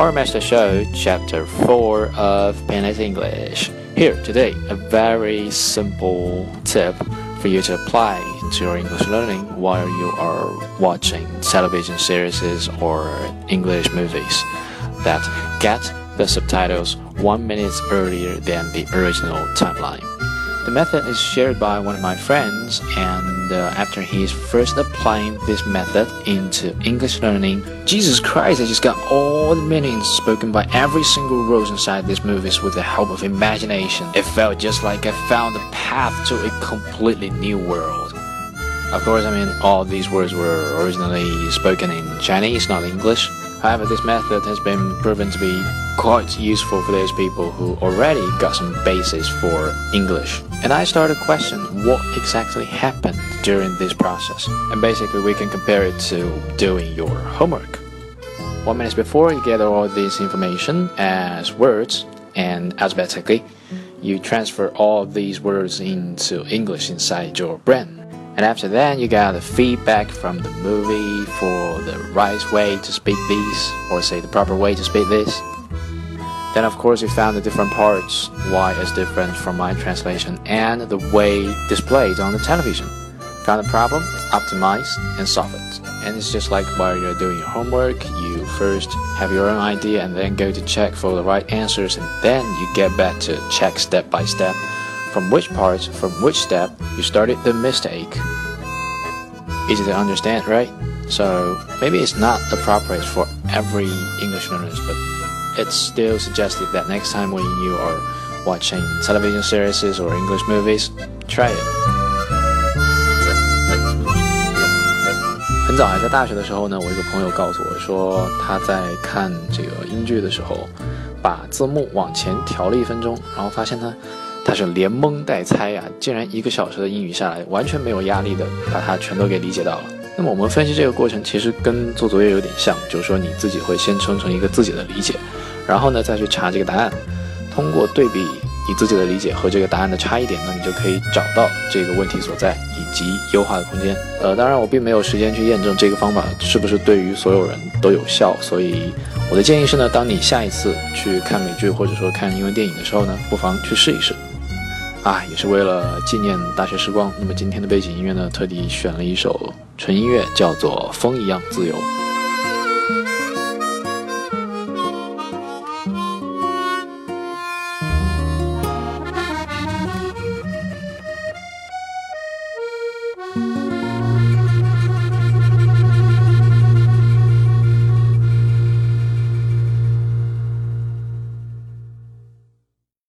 Horror Master Show, Chapter 4 of Painless English. Here today, a very simple tip for you to apply to your English learning while you are watching television series or English movies. That get the subtitles one minute earlier than the original timeline. The method is shared by one of my friends, and uh, after he's first applying this method into English learning, Jesus Christ, I just got all the meanings spoken by every single rose inside these movies with the help of imagination. It felt just like I found the path to a completely new world. Of course, I mean, all these words were originally spoken in Chinese, not English. However, this method has been proven to be quite useful for those people who already got some basis for English. And I started questioning what exactly happened during this process. And basically, we can compare it to doing your homework. One minute before, you gather all this information as words and alphabetically, you transfer all these words into English inside your brain. And after that, you got the feedback from the movie for the right way to speak these, or say the proper way to speak this. Then, of course, you found the different parts, why is different from my translation, and the way displayed on the television. Found the problem, optimize, and solve it. And it's just like while you're doing your homework, you first have your own idea and then go to check for the right answers, and then you get back to check step by step from which parts, from which step you started the mistake. Easy to understand, right? So maybe it's not appropriate for every English learners, but it's still suggested that next time when you are watching television series or English movies, try it. 很早还在大学的时候呢，我一个朋友告诉我说，他在看这个英剧的时候，把字幕往前调了一分钟，然后发现呢，他是连蒙带猜呀，竟然一个小时的英语下来，完全没有压力的把它全都给理解到了。那么我们分析这个过程，其实跟做作业有点像，就是说你自己会先生成一个自己的理解，然后呢再去查这个答案，通过对比你自己的理解和这个答案的差异点呢，你就可以找到这个问题所在以及优化的空间。呃，当然我并没有时间去验证这个方法是不是对于所有人都有效，所以我的建议是呢，当你下一次去看美剧或者说看英文电影的时候呢，不妨去试一试。啊，也是为了纪念大学时光。那么今天的背景音乐呢，特地选了一首纯音乐，叫做《风一样自由》。